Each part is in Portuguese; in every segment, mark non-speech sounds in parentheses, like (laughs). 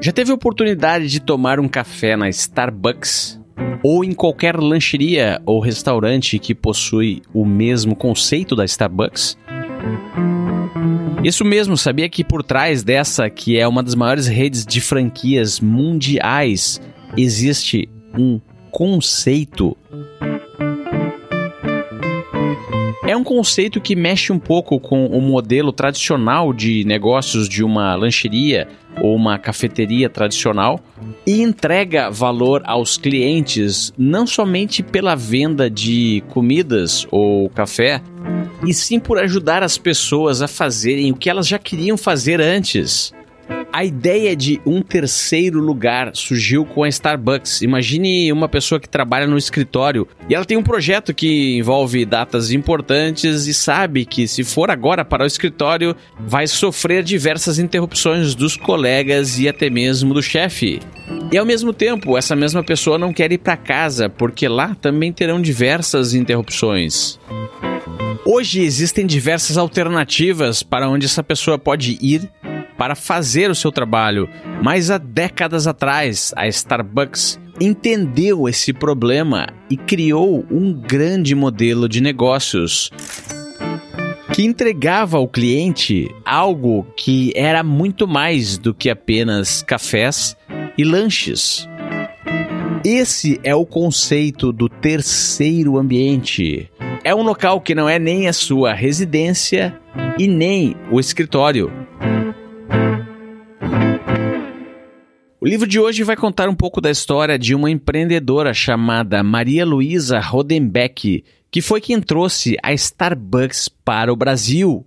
Já teve oportunidade de tomar um café na Starbucks? Ou em qualquer lancheria ou restaurante que possui o mesmo conceito da Starbucks? Isso mesmo, sabia que por trás dessa, que é uma das maiores redes de franquias mundiais, existe um conceito é um conceito que mexe um pouco com o modelo tradicional de negócios de uma lancheria ou uma cafeteria tradicional e entrega valor aos clientes não somente pela venda de comidas ou café, e sim por ajudar as pessoas a fazerem o que elas já queriam fazer antes. A ideia de um terceiro lugar surgiu com a Starbucks. Imagine uma pessoa que trabalha no escritório e ela tem um projeto que envolve datas importantes e sabe que se for agora para o escritório, vai sofrer diversas interrupções dos colegas e até mesmo do chefe. E ao mesmo tempo, essa mesma pessoa não quer ir para casa porque lá também terão diversas interrupções. Hoje existem diversas alternativas para onde essa pessoa pode ir para fazer o seu trabalho, mas há décadas atrás a Starbucks entendeu esse problema e criou um grande modelo de negócios que entregava ao cliente algo que era muito mais do que apenas cafés e lanches. Esse é o conceito do terceiro ambiente. É um local que não é nem a sua residência e nem o escritório O livro de hoje vai contar um pouco da história de uma empreendedora chamada Maria Luísa Rodenbeck, que foi quem trouxe a Starbucks para o Brasil.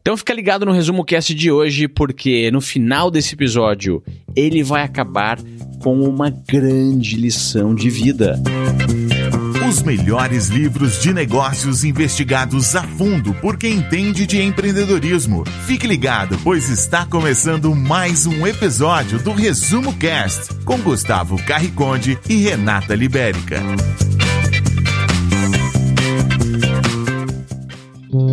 Então fica ligado no resumo cast de hoje, porque no final desse episódio ele vai acabar com uma grande lição de vida. Os melhores livros de negócios investigados a fundo por quem entende de empreendedorismo. Fique ligado, pois está começando mais um episódio do Resumo Cast com Gustavo Carriconde e Renata Libérica.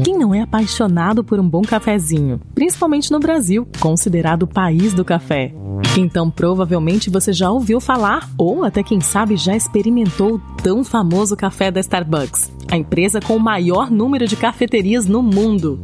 Quem não é apaixonado por um bom cafezinho? Principalmente no Brasil, considerado o país do café. Então, provavelmente você já ouviu falar ou até quem sabe já experimentou o tão famoso café da Starbucks, a empresa com o maior número de cafeterias no mundo.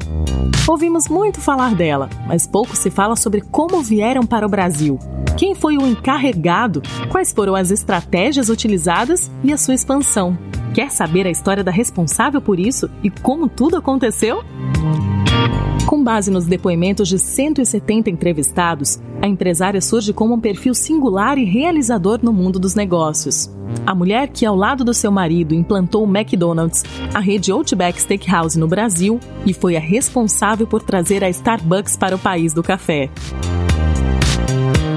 Ouvimos muito falar dela, mas pouco se fala sobre como vieram para o Brasil. Quem foi o encarregado? Quais foram as estratégias utilizadas e a sua expansão? Quer saber a história da responsável por isso e como tudo aconteceu? Com base nos depoimentos de 170 entrevistados, a empresária surge como um perfil singular e realizador no mundo dos negócios. A mulher que, ao lado do seu marido, implantou o McDonald's, a rede Outback Steakhouse no Brasil e foi a responsável por trazer a Starbucks para o país do café.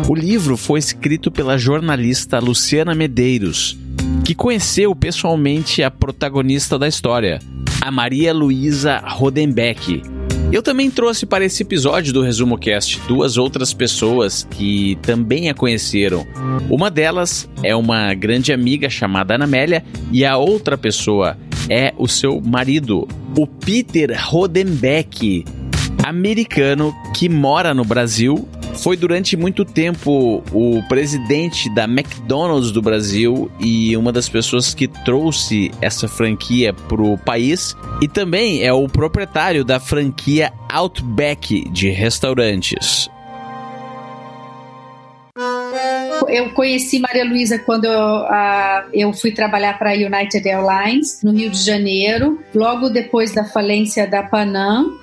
O livro foi escrito pela jornalista Luciana Medeiros, que conheceu pessoalmente a protagonista da história, a Maria Luísa Rodenbeck, eu também trouxe para esse episódio do Resumo Cast duas outras pessoas que também a conheceram. Uma delas é uma grande amiga chamada Anamélia e a outra pessoa é o seu marido, o Peter Rodenbeck, americano que mora no Brasil foi durante muito tempo o presidente da McDonald's do Brasil e uma das pessoas que trouxe essa franquia para o país e também é o proprietário da franquia Outback de restaurantes. Eu conheci Maria Luísa quando eu, eu fui trabalhar para a United Airlines no Rio de Janeiro, logo depois da falência da Panam,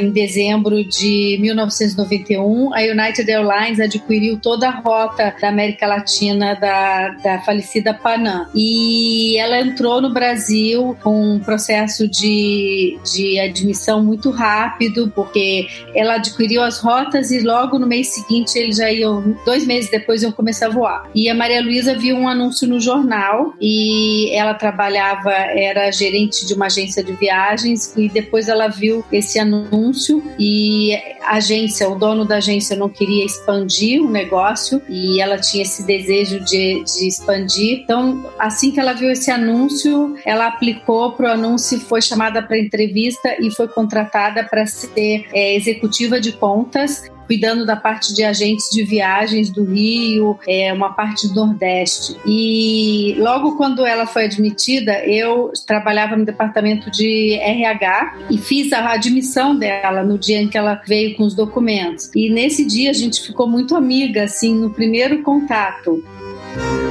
em dezembro de 1991. A United Airlines adquiriu toda a rota da América Latina da, da falecida Panam e ela entrou no Brasil com um processo de, de admissão muito rápido, porque ela adquiriu as rotas e logo no mês seguinte eles já iam, dois meses depois, iam começar a voar. E a Maria Luísa viu um anúncio no jornal e ela trabalhava, era gerente de uma agência de viagens e depois ela viu esse anúncio e a agência, o dono da agência não queria expandir o negócio e ela tinha esse desejo de, de expandir. Então, assim que ela viu esse anúncio, ela aplicou para o anúncio, foi chamada para entrevista e foi contratada para ser é, executiva de contas cuidando da parte de agentes de viagens do Rio, é, uma parte do Nordeste. E logo quando ela foi admitida, eu trabalhava no departamento de RH e fiz a admissão dela no dia em que ela veio com os documentos. E nesse dia a gente ficou muito amiga, assim, no primeiro contato.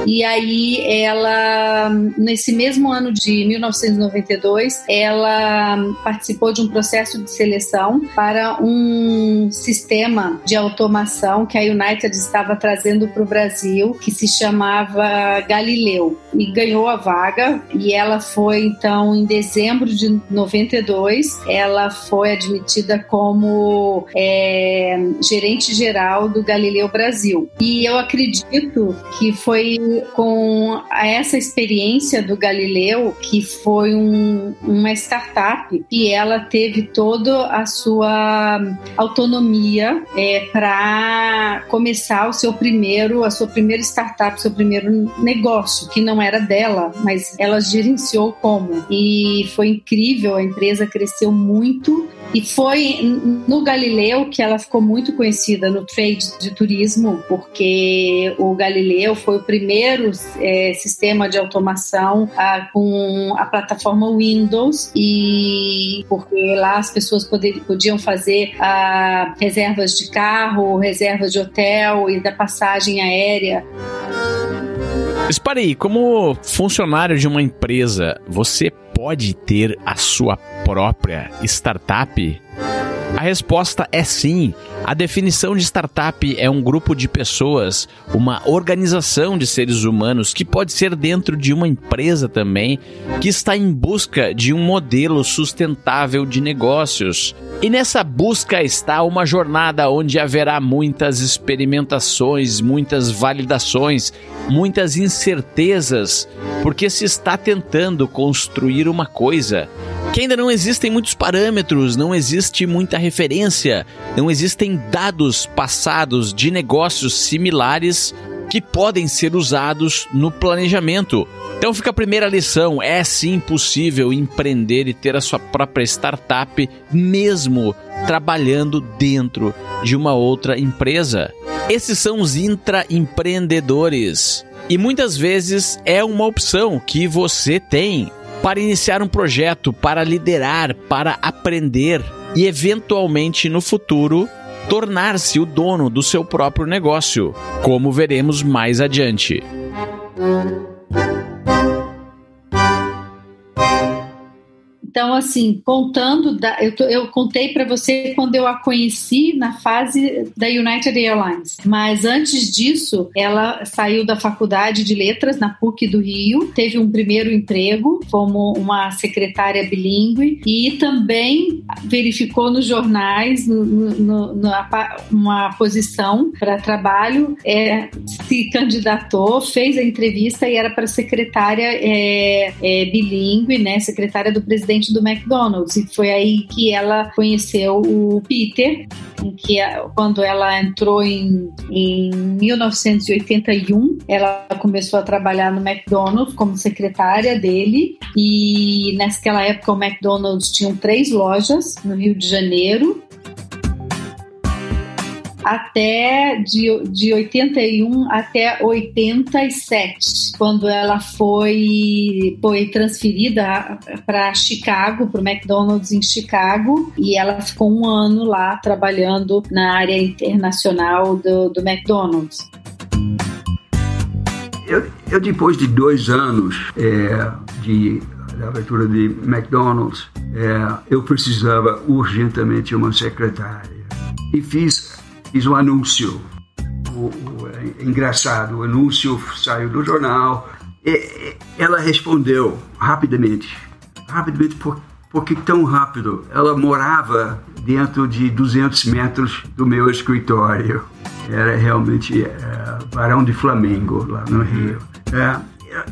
E aí ela, nesse mesmo ano de 1992, ela participou de um processo de seleção para um sistema de automação que a United estava trazendo para o Brasil, que se chamava Galileu. E ganhou a vaga e ela foi então em dezembro de 92, ela foi admitida como é, gerente geral do Galileu Brasil. E eu acredito que foi foi com essa experiência do Galileu, que foi um, uma startup, e ela teve toda a sua autonomia é, para começar o seu primeiro, a sua primeira startup, seu primeiro negócio, que não era dela, mas ela gerenciou como. E foi incrível, a empresa cresceu muito e foi no Galileu que ela ficou muito conhecida no trade de turismo, porque o Galileu foi o primeiro é, sistema de automação a, com a plataforma Windows e porque lá as pessoas poder, podiam fazer a, reservas de carro, reservas de hotel e da passagem aérea. Espare aí, como funcionário de uma empresa, você pode ter a sua própria startup? A resposta é sim. A definição de startup é um grupo de pessoas, uma organização de seres humanos que pode ser dentro de uma empresa também, que está em busca de um modelo sustentável de negócios. E nessa busca está uma jornada onde haverá muitas experimentações, muitas validações, muitas incertezas, porque se está tentando construir uma coisa que ainda não existem muitos parâmetros, não existe muita referência, não existem dados passados de negócios similares que podem ser usados no planejamento. Então fica a primeira lição: é sim possível empreender e ter a sua própria startup, mesmo trabalhando dentro de uma outra empresa. Esses são os intraempreendedores. E muitas vezes é uma opção que você tem para iniciar um projeto, para liderar, para aprender e eventualmente no futuro tornar-se o dono do seu próprio negócio, como veremos mais adiante. Então, assim, contando, da, eu, eu contei para você quando eu a conheci na fase da United Airlines. Mas antes disso, ela saiu da faculdade de letras na PUC do Rio, teve um primeiro emprego como uma secretária bilíngue e também verificou nos jornais no, no, no, uma posição para trabalho, é, se candidatou, fez a entrevista e era para secretária é, é, bilíngue, né, secretária do presidente do McDonald's. E foi aí que ela conheceu o Peter, que quando ela entrou em, em 1981, ela começou a trabalhar no McDonald's como secretária dele. E naquela época o McDonald's tinha três lojas no Rio de Janeiro até de, de 81 até 87, quando ela foi, foi transferida para Chicago, para o McDonald's em Chicago, e ela ficou um ano lá trabalhando na área internacional do, do McDonald's. Eu, eu, depois de dois anos é, de da abertura de McDonald's, é, eu precisava urgentemente uma secretária e fiz fiz um anúncio. O, o, é engraçado, o anúncio saiu do jornal. E, ela respondeu rapidamente. Rapidamente, por, por que tão rápido? Ela morava dentro de 200 metros do meu escritório. Era realmente é, Barão de Flamengo, lá no Rio. É,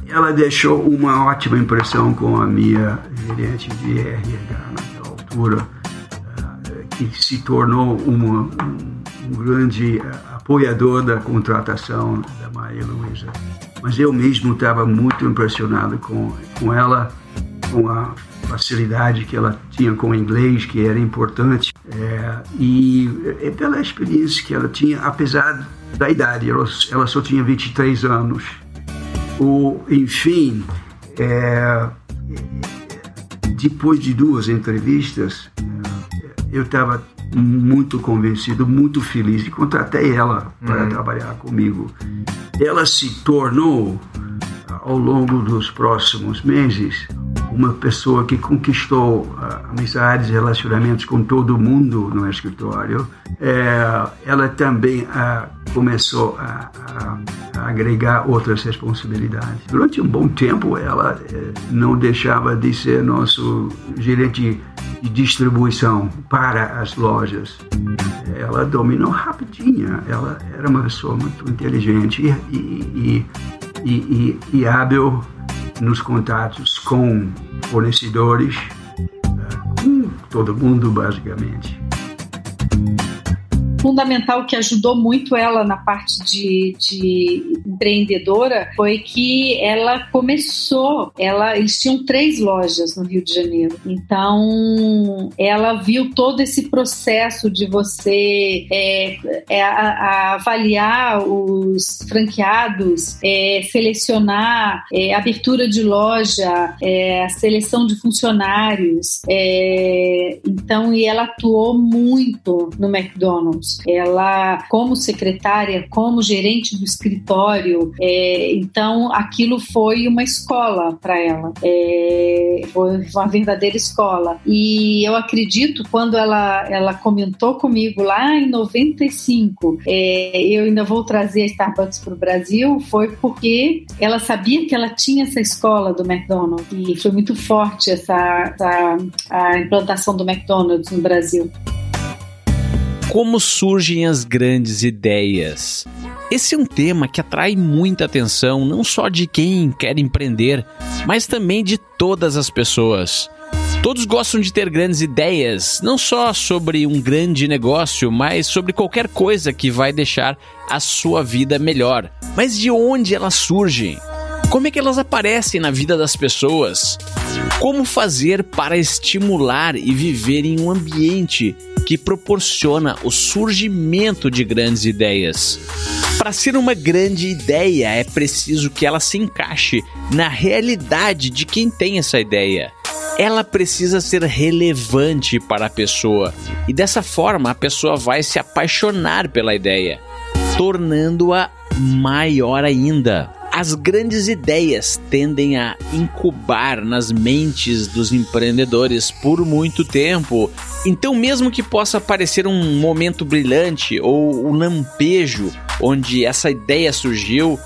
ela deixou uma ótima impressão com a minha gerente de RH naquela altura, é, que se tornou uma, um grande eh, apoiador da contratação da Maria Luísa. Mas eu mesmo estava muito impressionado com, com ela, com a facilidade que ela tinha com o inglês, que era importante, é, e é pela experiência que ela tinha, apesar da idade, ela, ela só tinha 23 anos. O, enfim, é, depois de duas entrevistas, eu estava muito convencido, muito feliz e contratei ela para uhum. trabalhar comigo. Ela se tornou, ao longo dos próximos meses, uma pessoa que conquistou uh, amizades, relacionamentos com todo mundo no escritório. É, ela também uh, começou a, a, a, agregar outras responsabilidades. Durante um bom tempo, ela uh, não deixava de ser nosso gerente de distribuição para as lojas. Ela dominou rapidinho. Ela era uma pessoa muito inteligente e, e, e, e, e hábil nos contatos com fornecedores, eh, com todo mundo, basicamente fundamental que ajudou muito ela na parte de, de empreendedora foi que ela começou, ela, eles tinham três lojas no Rio de Janeiro. Então, ela viu todo esse processo de você é, é, a, a avaliar os franqueados, é, selecionar é, abertura de loja, é, a seleção de funcionários. É, então, e ela atuou muito no McDonald's. Ela, como secretária, como gerente do escritório, é, então aquilo foi uma escola para ela. É, foi uma verdadeira escola. E eu acredito, quando ela, ela comentou comigo lá em 95, é, eu ainda vou trazer a Starbucks para o Brasil, foi porque ela sabia que ela tinha essa escola do McDonald's. E foi muito forte essa, essa a implantação do McDonald's no Brasil. Como surgem as grandes ideias? Esse é um tema que atrai muita atenção, não só de quem quer empreender, mas também de todas as pessoas. Todos gostam de ter grandes ideias, não só sobre um grande negócio, mas sobre qualquer coisa que vai deixar a sua vida melhor. Mas de onde elas surgem? Como é que elas aparecem na vida das pessoas? Como fazer para estimular e viver em um ambiente que proporciona o surgimento de grandes ideias. Para ser uma grande ideia, é preciso que ela se encaixe na realidade de quem tem essa ideia. Ela precisa ser relevante para a pessoa e dessa forma a pessoa vai se apaixonar pela ideia, tornando-a maior ainda. As grandes ideias tendem a incubar nas mentes dos empreendedores por muito tempo. Então, mesmo que possa parecer um momento brilhante ou um lampejo onde essa ideia surgiu,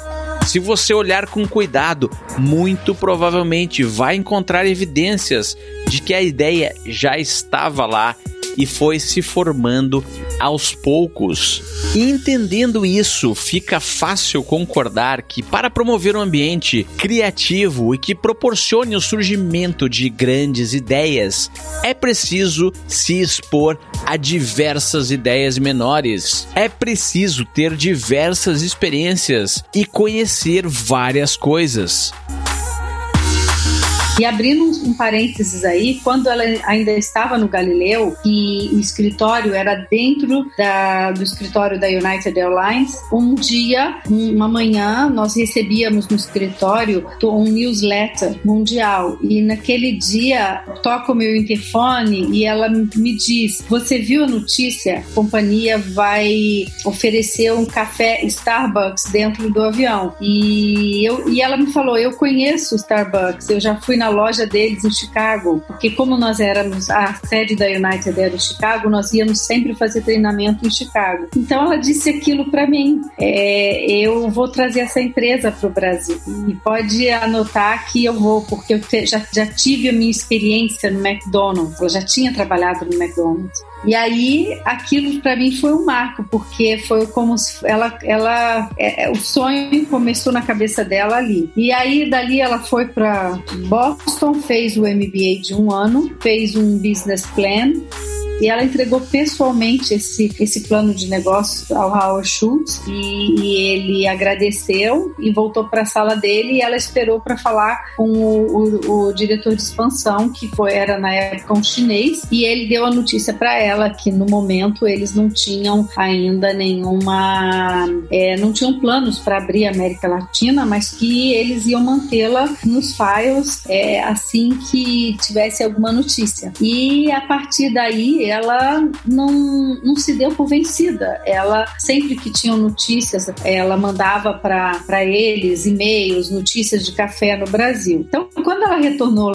se você olhar com cuidado, muito provavelmente vai encontrar evidências de que a ideia já estava lá e foi se formando aos poucos. E entendendo isso, fica fácil concordar que para promover um ambiente criativo e que proporcione o surgimento de grandes ideias, é preciso se expor a diversas ideias menores. É preciso ter diversas experiências e conhecer várias coisas. E abrindo um, parênteses aí, quando ela ainda estava no Galileu e o escritório era dentro da, do escritório da United Airlines, um dia, uma manhã, nós recebíamos no escritório um newsletter mundial e naquele dia toca o meu interfone e ela me diz: Você viu a notícia? A companhia vai oferecer um café Starbucks dentro do avião. E, eu, e ela me falou: Eu conheço Starbucks, eu já fui na na loja deles em Chicago, porque como nós éramos a sede da United era em Chicago, nós íamos sempre fazer treinamento em Chicago. Então ela disse aquilo para mim: é, eu vou trazer essa empresa para o Brasil e pode anotar que eu vou, porque eu te, já, já tive a minha experiência no McDonald's, eu já tinha trabalhado no McDonald's. E aí aquilo para mim foi um marco, porque foi como ela, ela é, é, o sonho começou na cabeça dela ali. E aí dali ela foi para Boston, fez o MBA de um ano, fez um business plan e ela entregou pessoalmente esse, esse plano de negócios ao Howard Schultz e, e ele agradeceu e voltou para a sala dele e ela esperou para falar com o, o, o, diretor de expansão, que foi era na época um chinês, e ele deu a notícia para ela que no momento eles não tinham ainda nenhuma, é, não tinham planos para abrir a América Latina, mas que eles iam mantê-la nos files é, assim que tivesse alguma notícia. E a partir daí ela não, não se deu por vencida. Ela sempre que tinham notícias, ela mandava para eles e-mails, notícias de café no Brasil. Então, quando ela retornou,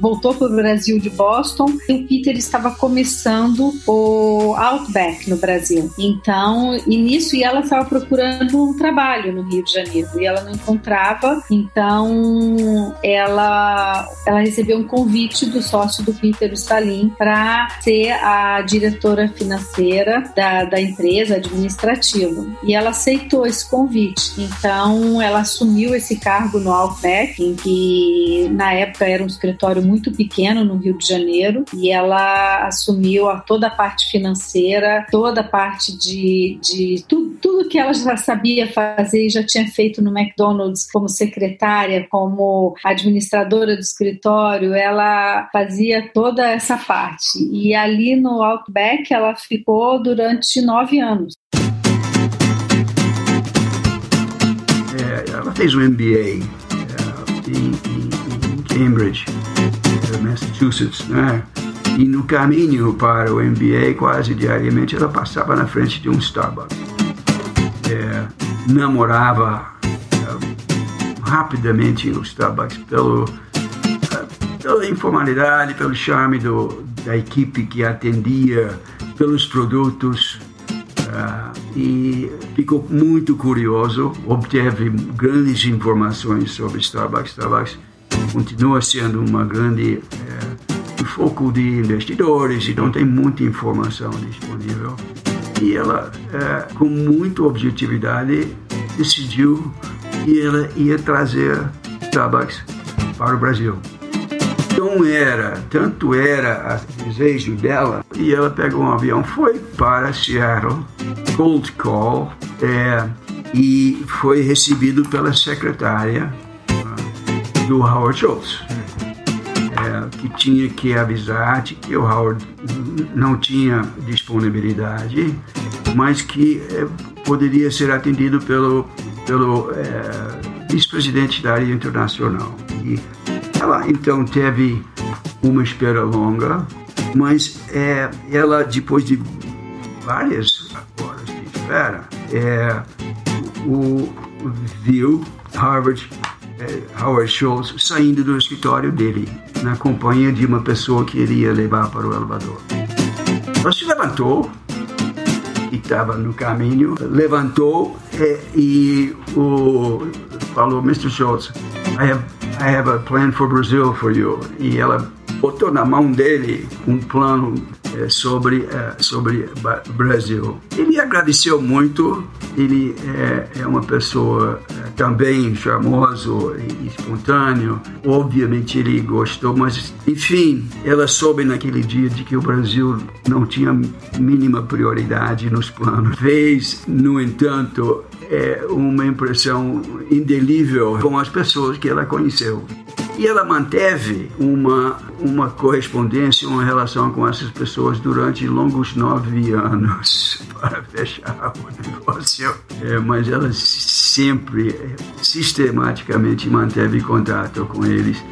voltou para o Brasil de Boston, o Peter estava começando o Outback no Brasil. Então, e nisso, e ela estava procurando um trabalho no Rio de Janeiro e ela não encontrava. Então, ela, ela recebeu um convite do sócio do Peter Stalin para ser a diretora financeira da, da empresa administrativa. E ela aceitou esse convite. Então, ela assumiu esse cargo no Outback, em que na época era um escritório muito pequeno no Rio de Janeiro, e ela assumiu a toda a parte financeira, toda a parte de, de tudo, tudo que ela já sabia fazer e já tinha feito no McDonald's como secretária, como administradora do escritório, ela fazia toda essa parte. E ali no Outback ela ficou durante nove anos. É, ela fez o MBA é, em, em, Cambridge, é, Massachusetts, né? E no caminho para o MBA, quase diariamente, ela passava na frente de um Starbucks. É, namorava é, rapidamente o Starbucks pelo, é, pela informalidade, pelo charme do, da equipe que atendia, pelos produtos. Uh, e ficou muito curioso, obteve grandes informações sobre Starbucks. Starbucks continua sendo uma grande é, foco de investidores e não tem muita informação disponível. E ela, é, com muita objetividade, decidiu que ela ia trazer Starbucks para o Brasil. Então era, tanto era o desejo dela, e ela pegou um avião, foi para Seattle, cold call, é, e foi recebido pela secretária uh, do Howard Schultz, é, que tinha que avisar de que o Howard não tinha disponibilidade, mas que é, poderia ser atendido pelo, pelo é, vice-presidente da área internacional. E ela então teve uma espera longa, mas é, ela, depois de várias horas de espera, é, o, viu Harvard, é, Howard Schultz saindo do escritório dele, na companhia de uma pessoa que iria levar para o elevador. Ela se levantou, que estava no caminho, levantou é, e o, falou, Mr. Schultz, I have I have a plan for Brazil for you. E ela botou na mão dele um plano sobre é, sobre Brasil. Ele agradeceu muito. Ele é, é uma pessoa é, também charmoso e espontâneo. Obviamente ele gostou, mas enfim, ela soube naquele dia de que o Brasil não tinha mínima prioridade nos planos. Fez, no entanto, é, uma impressão indelível com as pessoas que ela conheceu. E ela manteve uma, uma correspondência, uma relação com essas pessoas durante longos nove anos (laughs) para fechar o negócio. É, mas ela sempre, sistematicamente, manteve contato com eles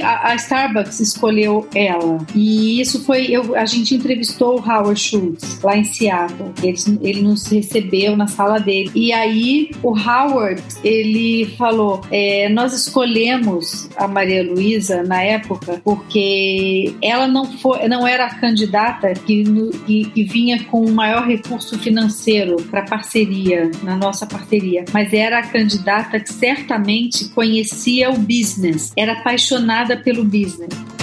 a, a, Starbucks escolheu ela. E isso foi. Eu, a gente entrevistou o Howard Schultz lá em Seattle. Ele, ele nos recebeu na sala dele. E aí o Howard ele falou: é, nós escolhemos a Maria Luísa na época porque ela não foi, não era a candidata que, que, que vinha com o maior recurso financeiro para parceria na nossa parceria, mas era a candidata que certamente conhecia o business, era apaixonada pelo business.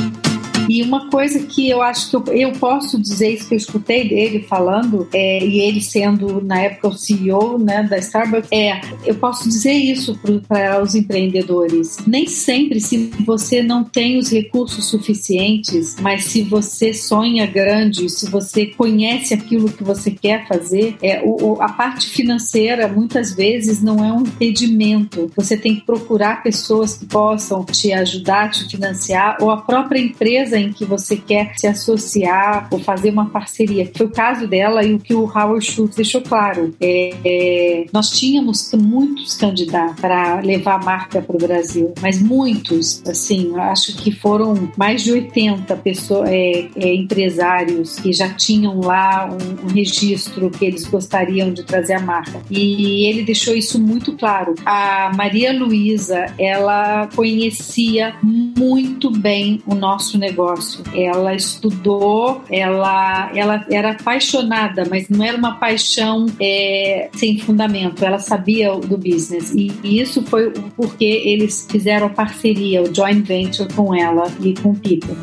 E uma coisa que eu acho que eu, eu posso dizer, isso que eu escutei dele falando, é, e ele sendo, na época, o CEO né, da Starbucks, é, eu posso dizer isso para os empreendedores. Nem sempre, se você não tem os recursos suficientes, mas se você sonha grande, se você conhece aquilo que você quer fazer, é, o, a parte financeira muitas vezes não é um impedimento. Você tem que procurar pessoas que possam te ajudar, te financiar, ou a própria empresa em que você quer se associar ou fazer uma parceria. Foi o caso dela e o que o Howard Schultz deixou claro. É, é, nós tínhamos muitos candidatos para levar a marca para o Brasil, mas muitos, assim, acho que foram mais de 80 pessoas, é, é, empresários que já tinham lá um, um registro que eles gostariam de trazer a marca. E ele deixou isso muito claro. A Maria Luísa, ela conhecia muito bem o nosso negócio. Ela estudou, ela, ela era apaixonada, mas não era uma paixão é, sem fundamento. Ela sabia do business. E, e isso foi porque eles fizeram parceria, o joint venture com ela e com o Pipo.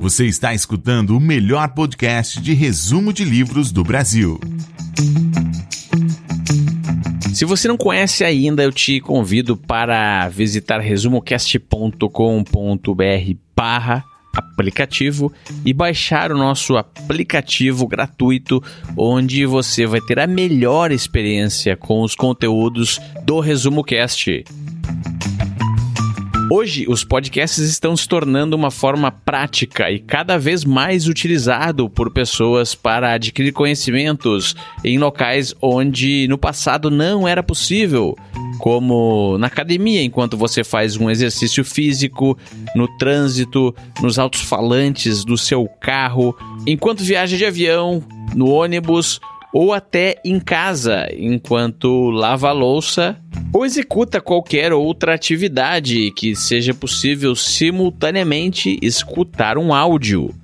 Você está escutando o melhor podcast de resumo de livros do Brasil. Se você não conhece ainda, eu te convido para visitar resumocast.com.br barra aplicativo e baixar o nosso aplicativo gratuito, onde você vai ter a melhor experiência com os conteúdos do Resumo Cast. Hoje, os podcasts estão se tornando uma forma prática e cada vez mais utilizado por pessoas para adquirir conhecimentos em locais onde no passado não era possível, como na academia enquanto você faz um exercício físico, no trânsito, nos altos-falantes do seu carro, enquanto viaja de avião, no ônibus ou até em casa enquanto lava a louça ou executa qualquer outra atividade que seja possível simultaneamente escutar um áudio.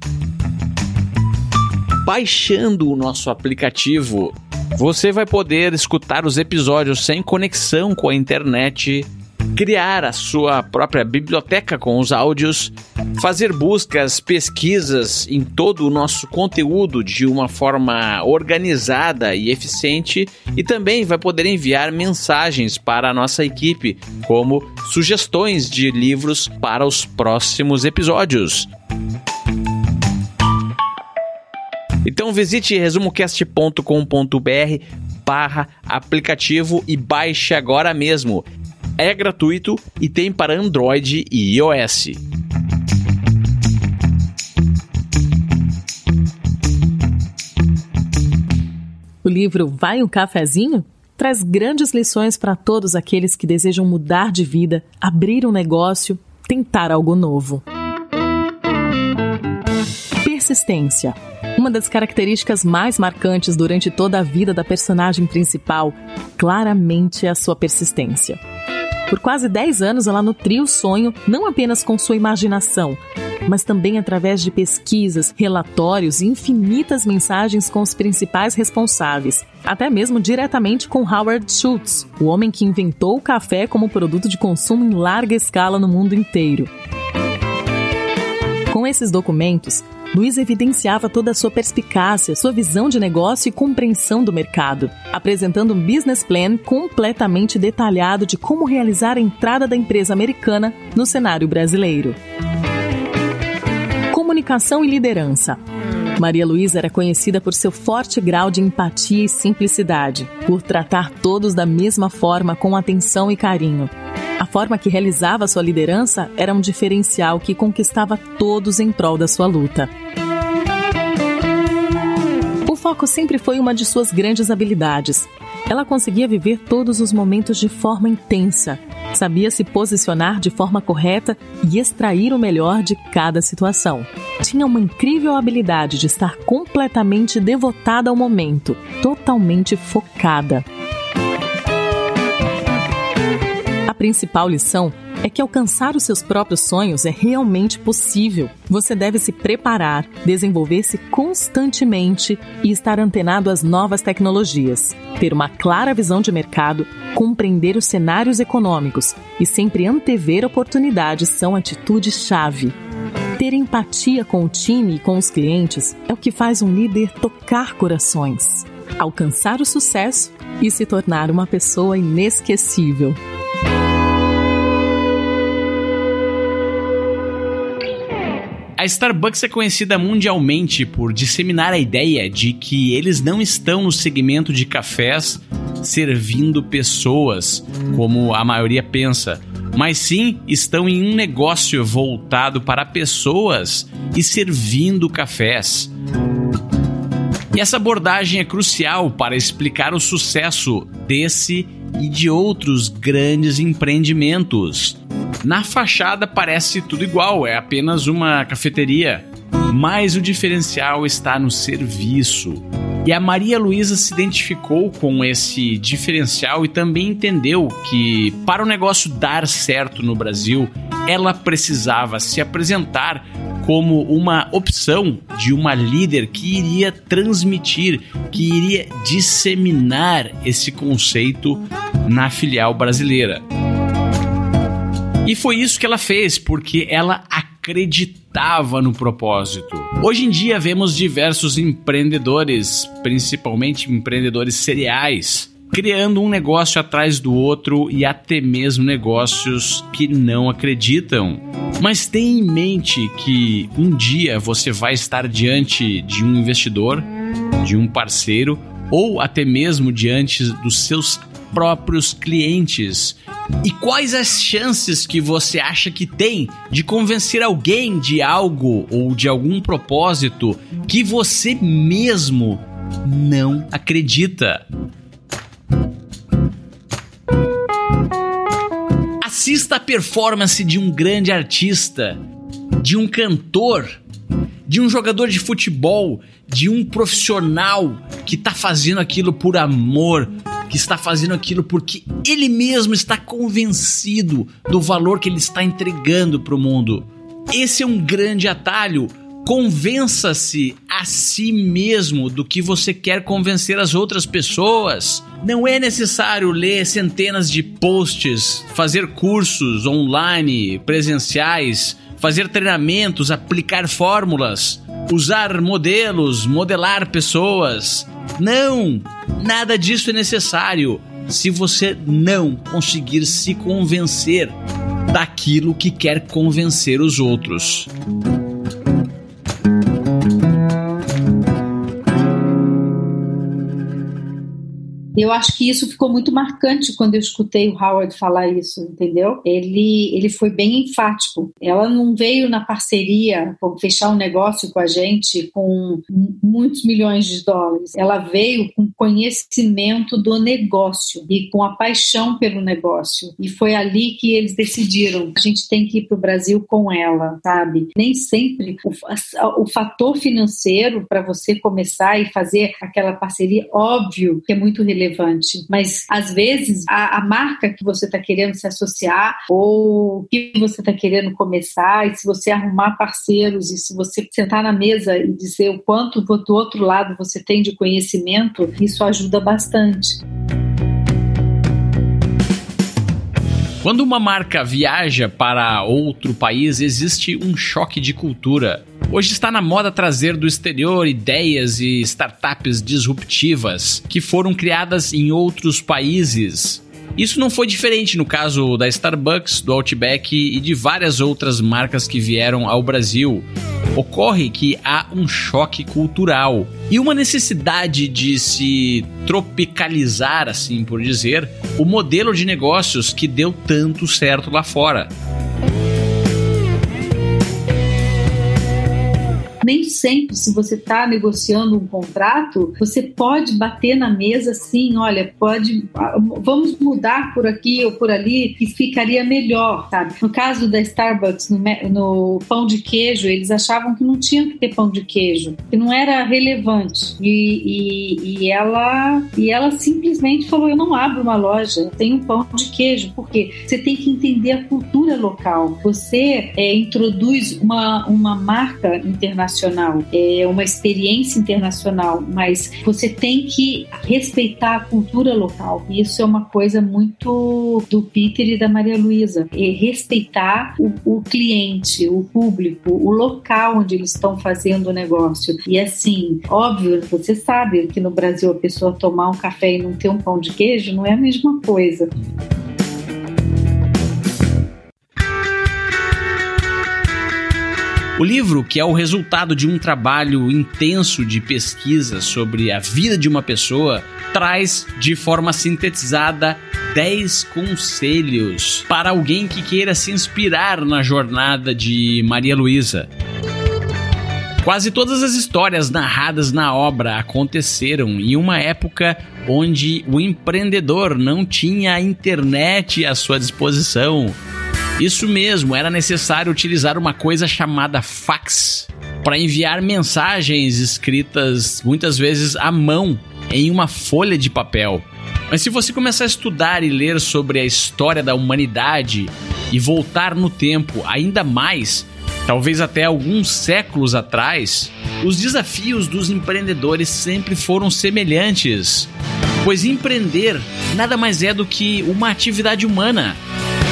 Baixando o nosso aplicativo, você vai poder escutar os episódios sem conexão com a internet criar a sua própria biblioteca com os áudios, fazer buscas, pesquisas em todo o nosso conteúdo de uma forma organizada e eficiente e também vai poder enviar mensagens para a nossa equipe, como sugestões de livros para os próximos episódios. Então visite resumocast.com.br barra aplicativo e baixe agora mesmo é gratuito e tem para Android e iOS. O livro Vai um Cafezinho? Traz grandes lições para todos aqueles que desejam mudar de vida, abrir um negócio, tentar algo novo. Persistência. Uma das características mais marcantes durante toda a vida da personagem principal, claramente é a sua persistência. Por quase 10 anos, ela nutriu o sonho não apenas com sua imaginação, mas também através de pesquisas, relatórios e infinitas mensagens com os principais responsáveis, até mesmo diretamente com Howard Schultz, o homem que inventou o café como produto de consumo em larga escala no mundo inteiro. Com esses documentos, Luiz evidenciava toda a sua perspicácia, sua visão de negócio e compreensão do mercado, apresentando um business plan completamente detalhado de como realizar a entrada da empresa americana no cenário brasileiro. Comunicação e liderança. Maria Luísa era conhecida por seu forte grau de empatia e simplicidade, por tratar todos da mesma forma com atenção e carinho. A forma que realizava sua liderança era um diferencial que conquistava todos em prol da sua luta. Foco sempre foi uma de suas grandes habilidades. Ela conseguia viver todos os momentos de forma intensa, sabia se posicionar de forma correta e extrair o melhor de cada situação. Tinha uma incrível habilidade de estar completamente devotada ao momento, totalmente focada. A principal lição é que alcançar os seus próprios sonhos é realmente possível. Você deve se preparar, desenvolver-se constantemente e estar antenado às novas tecnologias, ter uma clara visão de mercado, compreender os cenários econômicos e sempre antever oportunidades são atitudes-chave. Ter empatia com o time e com os clientes é o que faz um líder tocar corações, alcançar o sucesso e se tornar uma pessoa inesquecível. A Starbucks é conhecida mundialmente por disseminar a ideia de que eles não estão no segmento de cafés servindo pessoas, como a maioria pensa, mas sim estão em um negócio voltado para pessoas e servindo cafés. E essa abordagem é crucial para explicar o sucesso desse e de outros grandes empreendimentos. Na fachada parece tudo igual, é apenas uma cafeteria, mas o diferencial está no serviço. E a Maria Luísa se identificou com esse diferencial e também entendeu que para o negócio dar certo no Brasil, ela precisava se apresentar como uma opção de uma líder que iria transmitir, que iria disseminar esse conceito na filial brasileira. E foi isso que ela fez, porque ela acreditava no propósito. Hoje em dia vemos diversos empreendedores, principalmente empreendedores cereais, criando um negócio atrás do outro e até mesmo negócios que não acreditam. Mas tenha em mente que um dia você vai estar diante de um investidor, de um parceiro ou até mesmo diante dos seus próprios clientes? E quais as chances que você acha que tem de convencer alguém de algo ou de algum propósito que você mesmo não acredita? Assista a performance de um grande artista, de um cantor, de um jogador de futebol, de um profissional que está fazendo aquilo por amor, que está fazendo aquilo porque ele mesmo está convencido do valor que ele está entregando para o mundo. Esse é um grande atalho. Convença-se a si mesmo do que você quer convencer as outras pessoas. Não é necessário ler centenas de posts, fazer cursos online, presenciais, fazer treinamentos, aplicar fórmulas, usar modelos, modelar pessoas. Não! Nada disso é necessário se você não conseguir se convencer daquilo que quer convencer os outros. Eu acho que isso ficou muito marcante quando eu escutei o Howard falar isso, entendeu? Ele, ele foi bem enfático. Ela não veio na parceria fechar um negócio com a gente com muitos milhões de dólares. Ela veio com conhecimento do negócio e com a paixão pelo negócio. E foi ali que eles decidiram: a gente tem que ir para o Brasil com ela, sabe? Nem sempre o, o fator financeiro para você começar e fazer aquela parceria, óbvio que é muito relevante relevante, mas às vezes a, a marca que você está querendo se associar ou que você está querendo começar, e se você arrumar parceiros e se você sentar na mesa e dizer o quanto do outro lado você tem de conhecimento, isso ajuda bastante. Quando uma marca viaja para outro país, existe um choque de cultura. Hoje está na moda trazer do exterior ideias e startups disruptivas que foram criadas em outros países. Isso não foi diferente no caso da Starbucks, do Outback e de várias outras marcas que vieram ao Brasil. Ocorre que há um choque cultural e uma necessidade de se tropicalizar, assim por dizer, o modelo de negócios que deu tanto certo lá fora. Nem sempre, se você está negociando um contrato, você pode bater na mesa assim, olha, pode, vamos mudar por aqui ou por ali que ficaria melhor, sabe? No caso da Starbucks, no, no pão de queijo, eles achavam que não tinha que ter pão de queijo, que não era relevante. E, e, e ela e ela simplesmente falou: eu não abro uma loja, eu tenho um pão de queijo, porque você tem que entender a cultura local. Você é, introduz uma, uma marca internacional internacional, é uma experiência internacional, mas você tem que respeitar a cultura local. Isso é uma coisa muito do Peter e da Maria Luísa. É respeitar o, o cliente, o público, o local onde eles estão fazendo o negócio. E assim, óbvio, você sabe que no Brasil a pessoa tomar um café e não ter um pão de queijo não é a mesma coisa. O livro, que é o resultado de um trabalho intenso de pesquisa sobre a vida de uma pessoa, traz de forma sintetizada 10 conselhos para alguém que queira se inspirar na jornada de Maria Luísa. Quase todas as histórias narradas na obra aconteceram em uma época onde o empreendedor não tinha a internet à sua disposição isso mesmo, era necessário utilizar uma coisa chamada fax para enviar mensagens escritas muitas vezes à mão em uma folha de papel. Mas se você começar a estudar e ler sobre a história da humanidade e voltar no tempo ainda mais, talvez até alguns séculos atrás, os desafios dos empreendedores sempre foram semelhantes. Pois empreender nada mais é do que uma atividade humana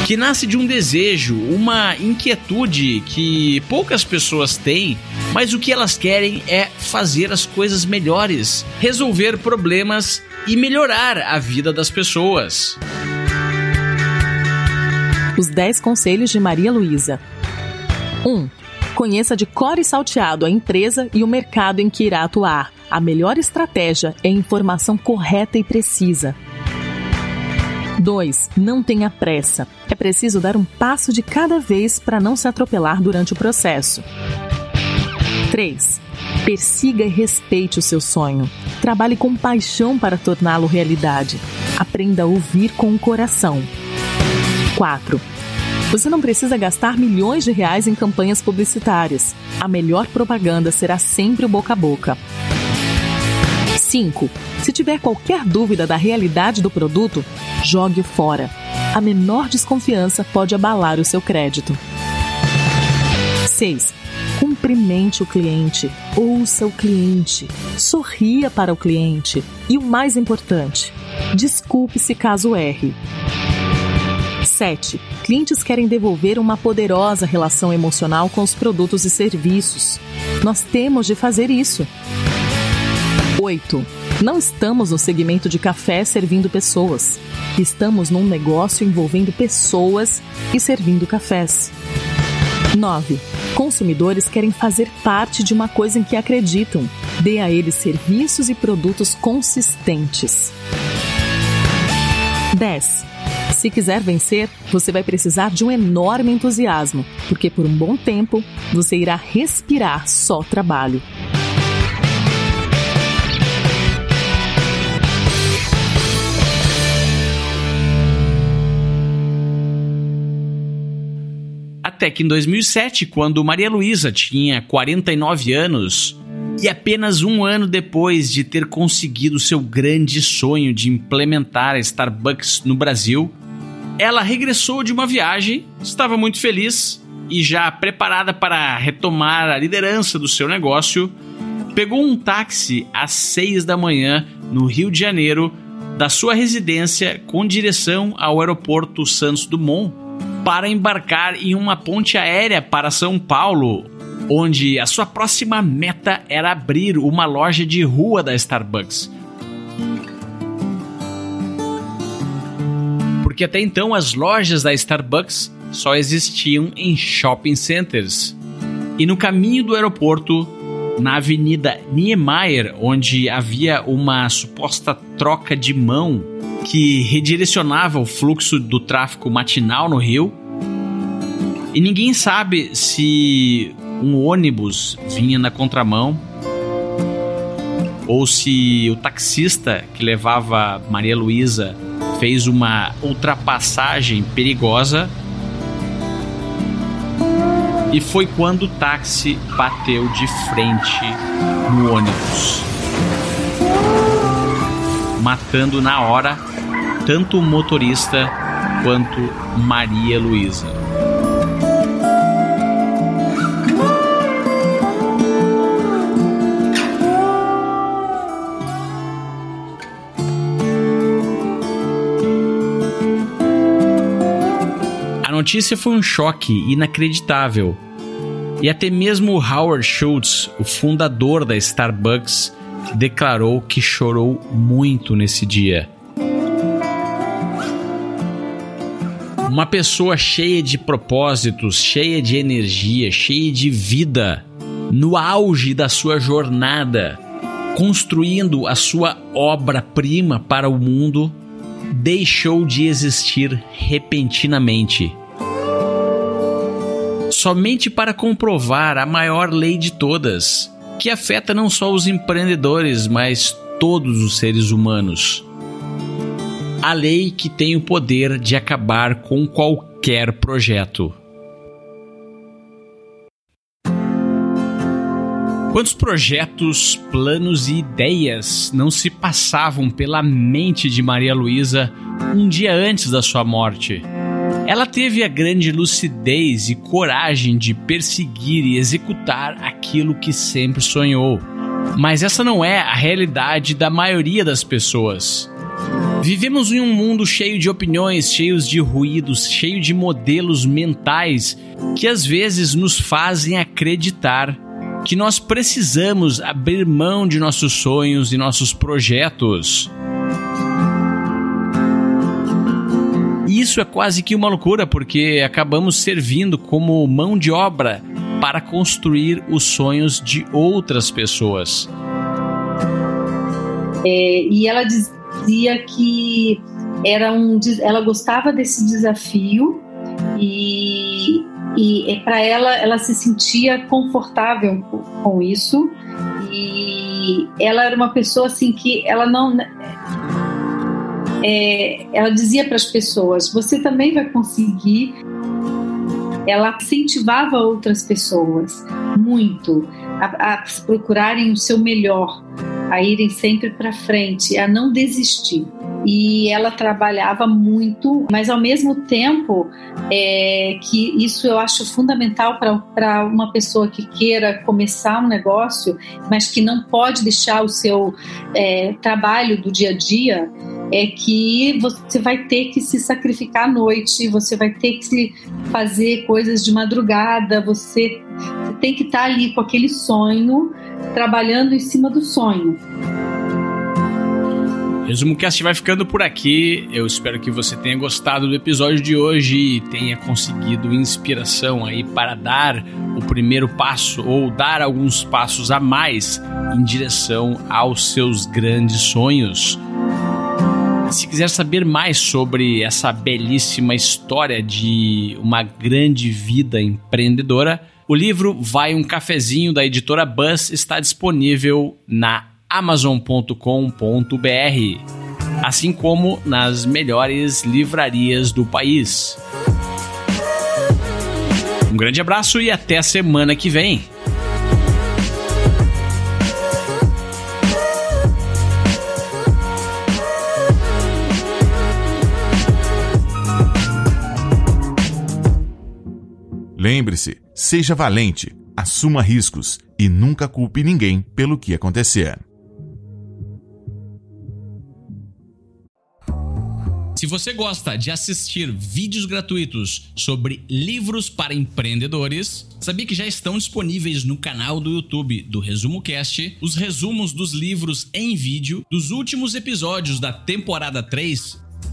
que nasce de um desejo, uma inquietude que poucas pessoas têm, mas o que elas querem é fazer as coisas melhores, resolver problemas e melhorar a vida das pessoas. Os 10 conselhos de Maria Luísa. 1. Um, conheça de cor e salteado a empresa e o mercado em que irá atuar. A melhor estratégia é informação correta e precisa. 2. Não tenha pressa. É preciso dar um passo de cada vez para não se atropelar durante o processo. 3. Persiga e respeite o seu sonho. Trabalhe com paixão para torná-lo realidade. Aprenda a ouvir com o coração. 4. Você não precisa gastar milhões de reais em campanhas publicitárias. A melhor propaganda será sempre o boca a boca. 5. Se tiver qualquer dúvida da realidade do produto, jogue-o fora. A menor desconfiança pode abalar o seu crédito. 6. Cumprimente o cliente, ouça o cliente, sorria para o cliente e o mais importante, desculpe-se caso erre. 7. Clientes querem devolver uma poderosa relação emocional com os produtos e serviços. Nós temos de fazer isso. 8. Não estamos no segmento de café servindo pessoas. Estamos num negócio envolvendo pessoas e servindo cafés. 9. Consumidores querem fazer parte de uma coisa em que acreditam. Dê a eles serviços e produtos consistentes. 10. Se quiser vencer, você vai precisar de um enorme entusiasmo, porque por um bom tempo você irá respirar só trabalho. Até que em 2007, quando Maria Luísa tinha 49 anos, e apenas um ano depois de ter conseguido seu grande sonho de implementar a Starbucks no Brasil, ela regressou de uma viagem, estava muito feliz e já preparada para retomar a liderança do seu negócio, pegou um táxi às 6 da manhã no Rio de Janeiro da sua residência com direção ao aeroporto Santos Dumont para embarcar em uma ponte aérea para São Paulo, onde a sua próxima meta era abrir uma loja de rua da Starbucks. Porque até então as lojas da Starbucks só existiam em shopping centers. E no caminho do aeroporto, na Avenida Niemeyer, onde havia uma suposta troca de mão que redirecionava o fluxo do tráfego matinal no Rio. E ninguém sabe se um ônibus vinha na contramão ou se o taxista que levava Maria Luísa fez uma ultrapassagem perigosa. E foi quando o táxi bateu de frente no ônibus, matando na hora tanto o motorista quanto Maria Luísa. Notícia foi um choque inacreditável. E até mesmo Howard Schultz, o fundador da Starbucks, declarou que chorou muito nesse dia. Uma pessoa cheia de propósitos, cheia de energia, cheia de vida, no auge da sua jornada, construindo a sua obra-prima para o mundo, deixou de existir repentinamente. Somente para comprovar a maior lei de todas, que afeta não só os empreendedores, mas todos os seres humanos. A lei que tem o poder de acabar com qualquer projeto. Quantos projetos, planos e ideias não se passavam pela mente de Maria Luísa um dia antes da sua morte? Ela teve a grande lucidez e coragem de perseguir e executar aquilo que sempre sonhou. Mas essa não é a realidade da maioria das pessoas. Vivemos em um mundo cheio de opiniões, cheios de ruídos, cheio de modelos mentais que às vezes nos fazem acreditar que nós precisamos abrir mão de nossos sonhos e nossos projetos. Isso é quase que uma loucura, porque acabamos servindo como mão de obra para construir os sonhos de outras pessoas. É, e ela dizia que era um, ela gostava desse desafio e, e para ela ela se sentia confortável com isso e ela era uma pessoa assim que ela não é, ela dizia para as pessoas: você também vai conseguir. Ela incentivava outras pessoas muito a, a procurarem o seu melhor, a irem sempre para frente, a não desistir e ela trabalhava muito, mas ao mesmo tempo é, que isso eu acho fundamental para uma pessoa que queira começar um negócio, mas que não pode deixar o seu é, trabalho do dia a dia, é que você vai ter que se sacrificar à noite, você vai ter que fazer coisas de madrugada, você, tem que estar ali com aquele sonho, trabalhando em cima do sonho. Resumo Cast vai ficando por aqui. Eu espero que você tenha gostado do episódio de hoje e tenha conseguido inspiração aí para dar o primeiro passo ou dar alguns passos a mais em direção aos seus grandes sonhos. Se quiser saber mais sobre essa belíssima história de uma grande vida empreendedora, o livro Vai um Cafezinho da editora Buzz está disponível na amazon.com.br, assim como nas melhores livrarias do país. Um grande abraço e até semana que vem. Lembre-se, seja valente, assuma riscos e nunca culpe ninguém pelo que acontecer. Se você gosta de assistir vídeos gratuitos sobre livros para empreendedores, sabia que já estão disponíveis no canal do YouTube do Resumo Cast os resumos dos livros em vídeo dos últimos episódios da temporada 3